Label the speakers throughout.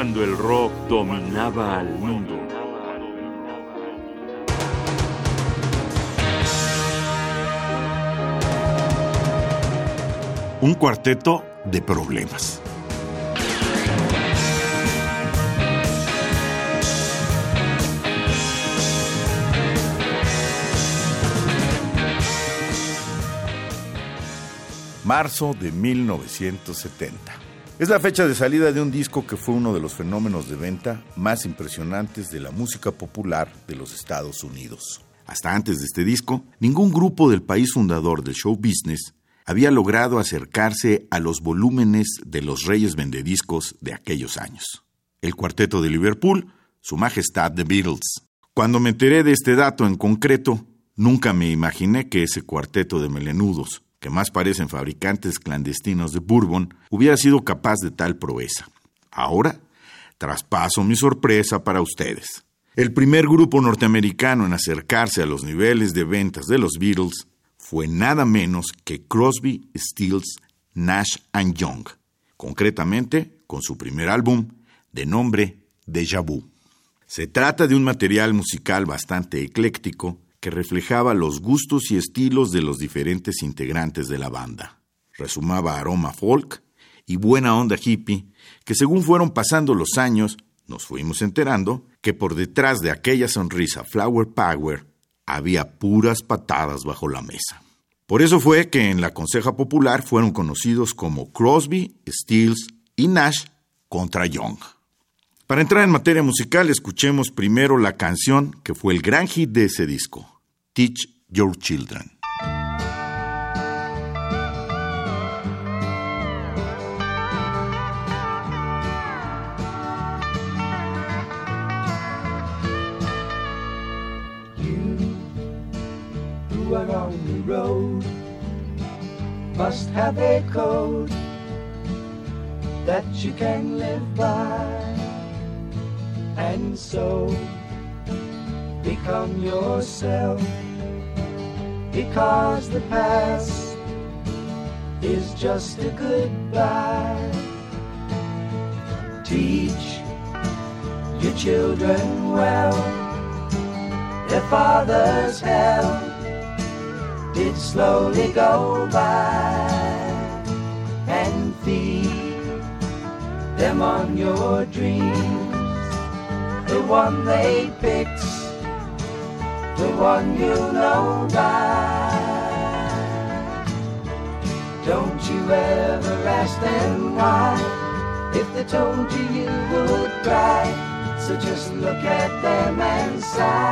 Speaker 1: cuando el rock dominaba al mundo.
Speaker 2: Un cuarteto de problemas. Marzo de 1970. Es la fecha de salida de un disco que fue uno de los fenómenos de venta más impresionantes de la música popular de los Estados Unidos. Hasta antes de este disco, ningún grupo del país fundador del show business había logrado acercarse a los volúmenes de los reyes vendediscos de aquellos años. El cuarteto de Liverpool, Su Majestad The Beatles. Cuando me enteré de este dato en concreto, nunca me imaginé que ese cuarteto de melenudos, que más parecen fabricantes clandestinos de bourbon, hubiera sido capaz de tal proeza. Ahora, traspaso mi sorpresa para ustedes. El primer grupo norteamericano en acercarse a los niveles de ventas de los Beatles fue nada menos que Crosby, Stills, Nash ⁇ Young, concretamente con su primer álbum de nombre Deja Vu. Se trata de un material musical bastante ecléctico que reflejaba los gustos y estilos de los diferentes integrantes de la banda. Resumaba aroma folk y buena onda hippie que según fueron pasando los años nos fuimos enterando que por detrás de aquella sonrisa Flower Power había puras patadas bajo la mesa. Por eso fue que en la Conseja Popular fueron conocidos como Crosby, Stills y Nash contra Young. Para entrar en materia musical, escuchemos primero la canción que fue el gran hit de ese disco, Teach Your Children.
Speaker 3: Are on the road must have a code that you can live by and so become yourself because the past is just a goodbye. Teach your children well. Their father's hell did slowly go by. And feed them on your dreams. The one they picked, the one you know by. Don't you ever ask them why. If they told you, you would cry. So just look at them and sigh.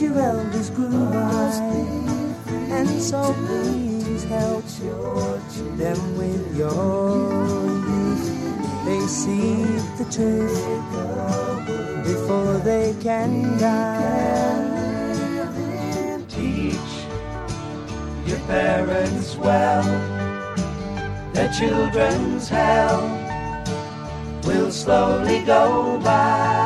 Speaker 3: Your elders grew by, and so please help them with your youth. They see the truth before they can die. Teach your parents well, their children's hell will slowly go by.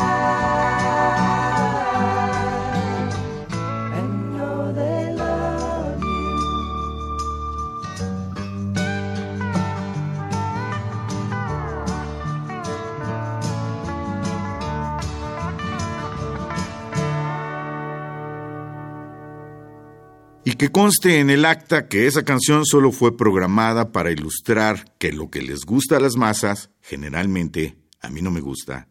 Speaker 2: Que conste en el acta que esa canción solo fue programada para ilustrar que lo que les gusta a las masas, generalmente a mí no me gusta,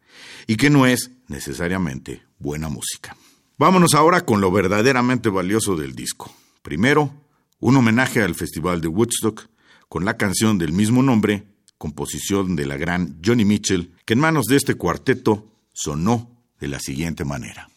Speaker 2: y que no es necesariamente buena música. Vámonos ahora con lo verdaderamente valioso del disco. Primero,
Speaker 3: un homenaje al Festival de Woodstock con la canción del mismo nombre, composición de la gran Johnny Mitchell, que en manos de este cuarteto sonó de la siguiente manera.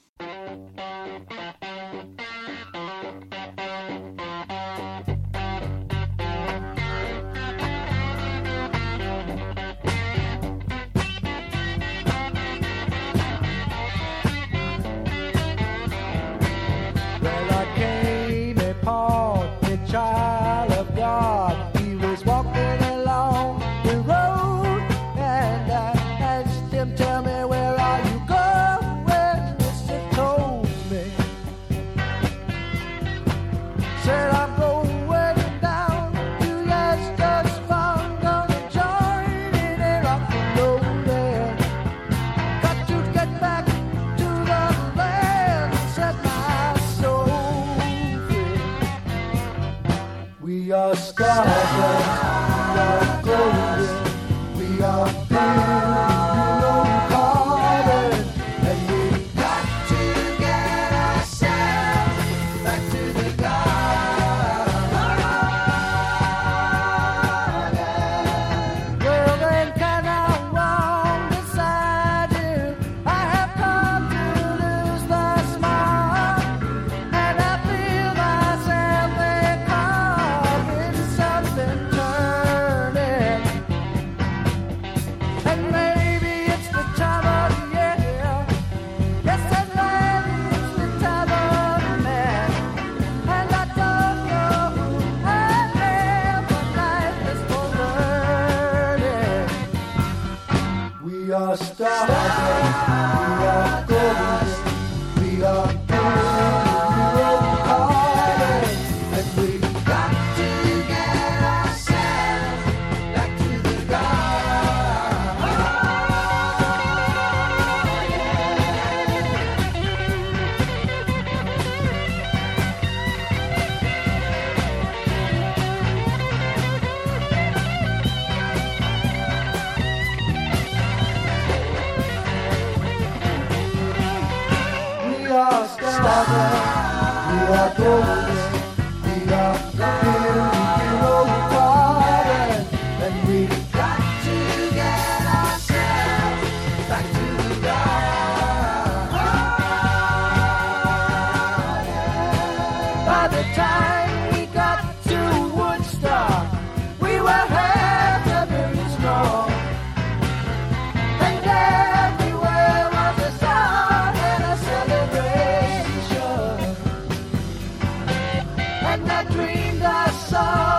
Speaker 3: and I dreamed I saw.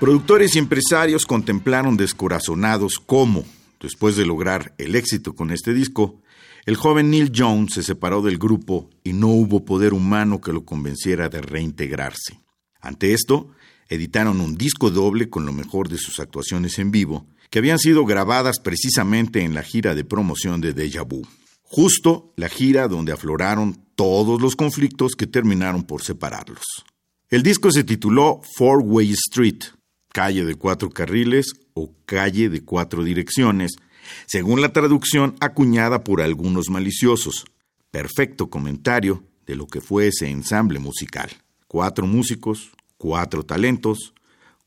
Speaker 3: Productores y empresarios contemplaron descorazonados cómo, después de lograr el éxito con este disco, el joven Neil Jones se separó del grupo y no hubo poder humano que lo convenciera de reintegrarse. Ante esto, editaron un disco doble con lo mejor de sus actuaciones en vivo, que habían sido grabadas precisamente en la gira de promoción de Deja Vu. Justo la gira donde afloraron todos los conflictos que terminaron por separarlos. El disco se tituló Four Way Street, calle de cuatro carriles o calle de cuatro direcciones, según la traducción acuñada por algunos maliciosos. Perfecto comentario de lo que fue ese ensamble musical. Cuatro músicos, cuatro talentos,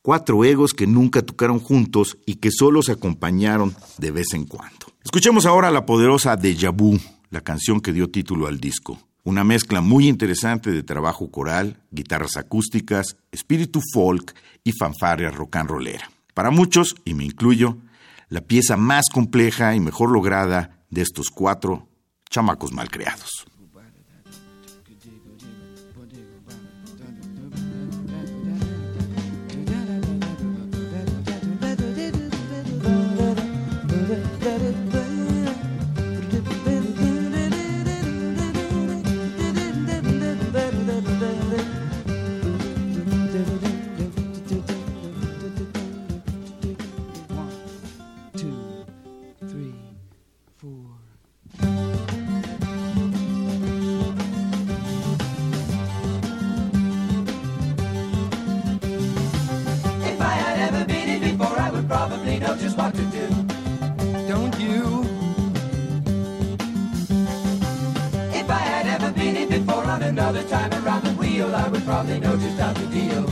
Speaker 3: cuatro egos que nunca tocaron juntos y que solo se acompañaron de vez en cuando. Escuchemos ahora la poderosa Deja Vu, la canción que dio título al disco. Una mezcla muy interesante de trabajo coral, guitarras acústicas, espíritu folk y fanfarria rock and rollera.
Speaker 2: Para muchos, y me incluyo, la pieza más compleja y mejor lograda de estos cuatro chamacos malcriados.
Speaker 3: know just what to do, don't you? If I had ever been in before on another time around the wheel, I would probably know just how to deal.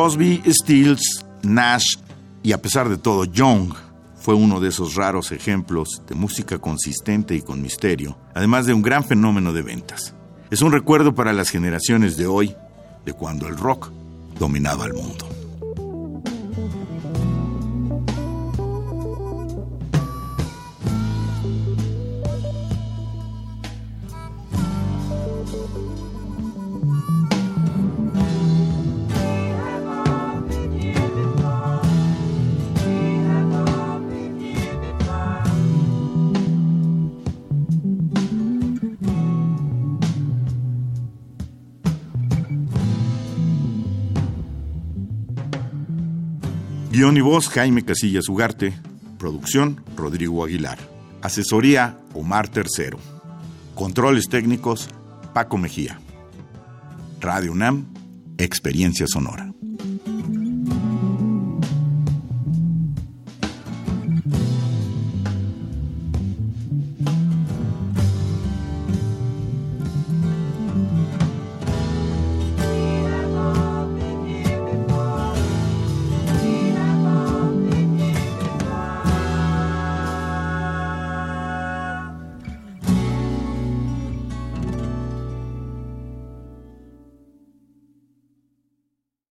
Speaker 2: Crosby, Stills, Nash y a pesar de todo Young fue uno de esos raros ejemplos de música consistente y con misterio, además de un gran fenómeno de ventas. Es un recuerdo para las generaciones de hoy de cuando el rock dominaba el mundo. Guión y voz Jaime Casillas Ugarte. Producción Rodrigo Aguilar. Asesoría Omar Tercero. Controles técnicos Paco Mejía. Radio UNAM, Experiencia Sonora.